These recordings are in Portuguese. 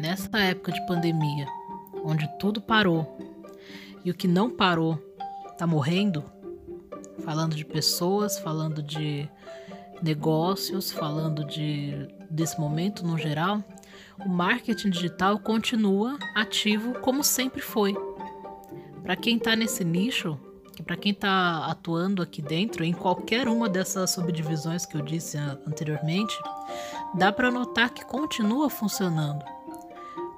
nessa época de pandemia, onde tudo parou e o que não parou tá morrendo, falando de pessoas, falando de negócios, falando de desse momento no geral, o marketing digital continua ativo como sempre foi. Para quem está nesse nicho, para quem está atuando aqui dentro, em qualquer uma dessas subdivisões que eu disse anteriormente, dá para notar que continua funcionando.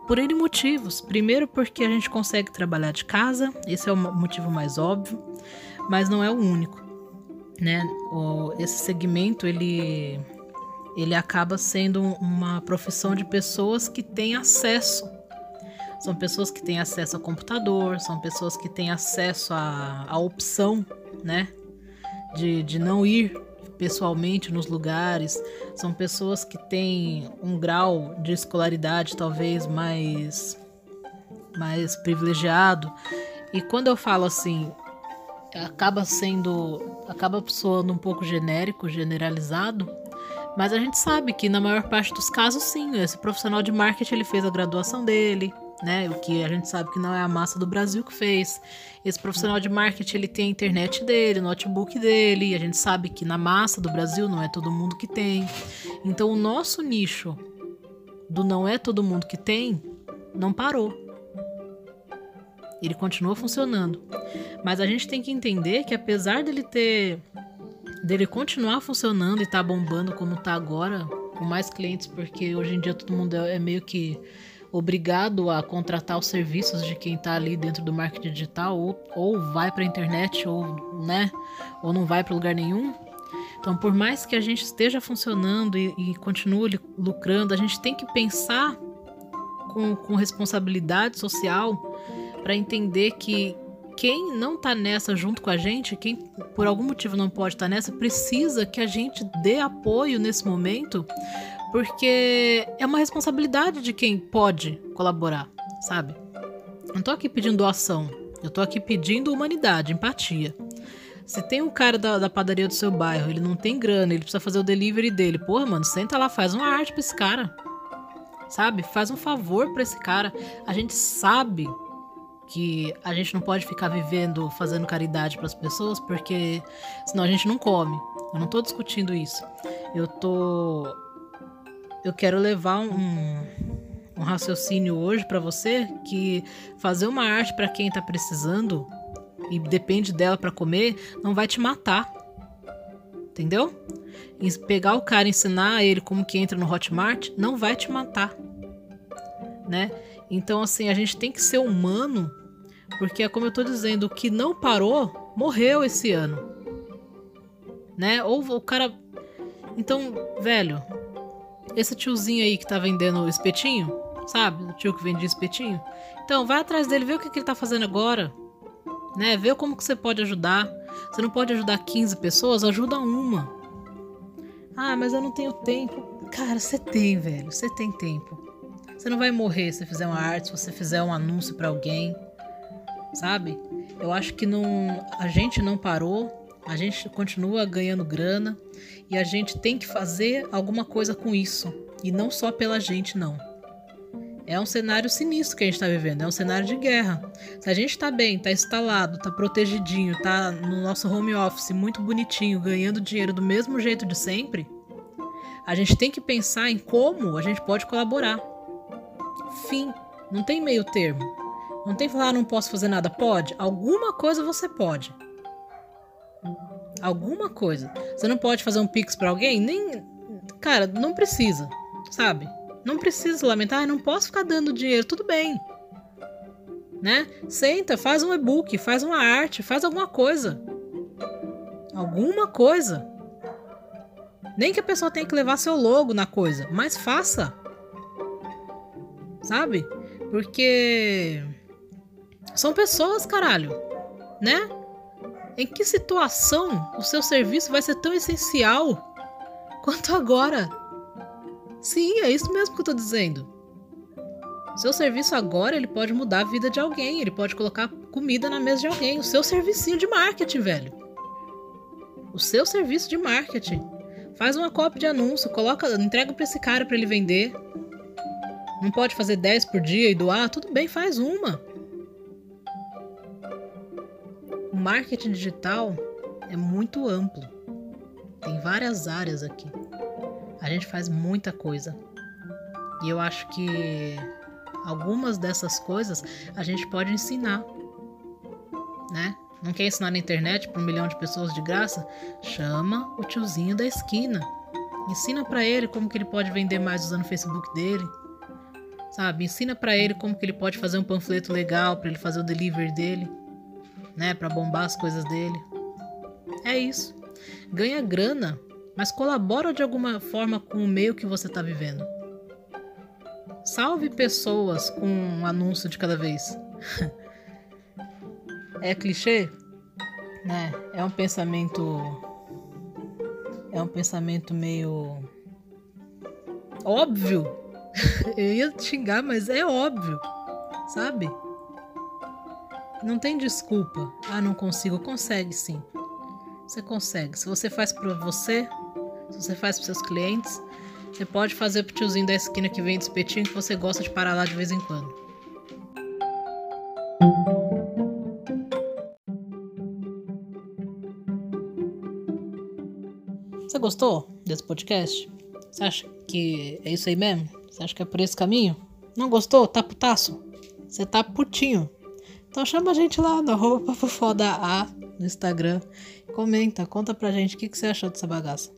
Por N motivos. Primeiro, porque a gente consegue trabalhar de casa, esse é o motivo mais óbvio, mas não é o único. Né? O, esse segmento ele, ele acaba sendo uma profissão de pessoas que têm acesso. São pessoas que têm acesso a computador, são pessoas que têm acesso à, opção né? de, de não ir pessoalmente nos lugares, são pessoas que têm um grau de escolaridade talvez mais mais privilegiado. E quando eu falo assim, acaba sendo acaba soando um pouco genérico, generalizado, mas a gente sabe que na maior parte dos casos sim, esse profissional de marketing ele fez a graduação dele, né? O que a gente sabe que não é a massa do Brasil que fez. Esse profissional de marketing ele tem a internet dele, o notebook dele, a gente sabe que na massa do Brasil não é todo mundo que tem. Então o nosso nicho do não é todo mundo que tem não parou. Ele continua funcionando. Mas a gente tem que entender que apesar dele ter dele continuar funcionando e tá bombando como tá agora, com mais clientes, porque hoje em dia todo mundo é meio que obrigado a contratar os serviços de quem está ali dentro do marketing digital, ou, ou vai para a internet, ou, né, ou não vai para lugar nenhum. Então, por mais que a gente esteja funcionando e, e continue lucrando, a gente tem que pensar com, com responsabilidade social para entender que quem não está nessa junto com a gente, quem por algum motivo não pode estar tá nessa, precisa que a gente dê apoio nesse momento porque é uma responsabilidade de quem pode colaborar, sabe? Não tô aqui pedindo doação, eu tô aqui pedindo humanidade, empatia. Se tem um cara da, da, padaria do seu bairro, ele não tem grana, ele precisa fazer o delivery dele. Porra, mano, senta lá, faz uma arte pra esse cara. Sabe? Faz um favor pra esse cara. A gente sabe que a gente não pode ficar vivendo fazendo caridade para as pessoas, porque senão a gente não come. Eu não tô discutindo isso. Eu tô eu quero levar um, um raciocínio hoje para você que fazer uma arte para quem está precisando e depende dela para comer não vai te matar. Entendeu? E pegar o cara ensinar ele como que entra no Hotmart não vai te matar. Né? Então assim, a gente tem que ser humano, porque é como eu tô dizendo, o que não parou morreu esse ano. Né? Ou o cara então, velho, esse tiozinho aí que tá vendendo espetinho, sabe? O tio que vende espetinho. Então, vai atrás dele, vê o que, que ele tá fazendo agora. Né? Vê como que você pode ajudar. Você não pode ajudar 15 pessoas, ajuda uma. Ah, mas eu não tenho tempo. Cara, você tem, velho. Você tem tempo. Você não vai morrer se fizer uma arte, se você fizer um anúncio para alguém. Sabe? Eu acho que não, a gente não parou a gente continua ganhando grana e a gente tem que fazer alguma coisa com isso. E não só pela gente, não. É um cenário sinistro que a gente está vivendo, é um cenário de guerra. Se a gente está bem, está instalado, está protegidinho, está no nosso home office muito bonitinho, ganhando dinheiro do mesmo jeito de sempre, a gente tem que pensar em como a gente pode colaborar. Fim. Não tem meio termo. Não tem falar, ah, não posso fazer nada. Pode. Alguma coisa você pode. Alguma coisa. Você não pode fazer um pix para alguém? Nem. Cara, não precisa, sabe? Não precisa lamentar, não posso ficar dando dinheiro, tudo bem. Né? Senta, faz um e-book, faz uma arte, faz alguma coisa. Alguma coisa. Nem que a pessoa tenha que levar seu logo na coisa, mas faça. Sabe? Porque são pessoas, caralho, né? Em que situação o seu serviço vai ser tão essencial quanto agora? Sim, é isso mesmo que eu tô dizendo. Seu serviço agora ele pode mudar a vida de alguém, ele pode colocar comida na mesa de alguém. O seu servicinho de marketing, velho. O seu serviço de marketing. Faz uma cópia de anúncio, coloca, entrega para esse cara para ele vender. Não pode fazer 10 por dia e doar? Tudo bem, faz uma. Marketing digital é muito amplo. Tem várias áreas aqui. A gente faz muita coisa. E eu acho que algumas dessas coisas a gente pode ensinar, né? Não quer ensinar na internet para um milhão de pessoas de graça? Chama o tiozinho da esquina. Ensina para ele como que ele pode vender mais usando o Facebook dele. Sabe? Ensina para ele como que ele pode fazer um panfleto legal para ele fazer o delivery dele, né, para bombar as coisas dele. É isso. Ganha grana, mas colabora de alguma forma com o meio que você está vivendo. Salve pessoas com um anúncio de cada vez. é clichê? Né? É um pensamento. É um pensamento meio. óbvio. Eu ia xingar, mas é óbvio. Sabe? Não tem desculpa. Ah, não consigo. Consegue sim. Você consegue. Se você faz para você, se você faz para seus clientes, você pode fazer pro tiozinho da esquina que vem de espetinho que você gosta de parar lá de vez em quando. Você gostou desse podcast? Você acha que é isso aí mesmo? Você acha que é por esse caminho? Não gostou? Tá putaço? Você tá putinho. Então chama a gente lá no arroba A no Instagram. Comenta, conta pra gente o que, que você achou dessa bagaça.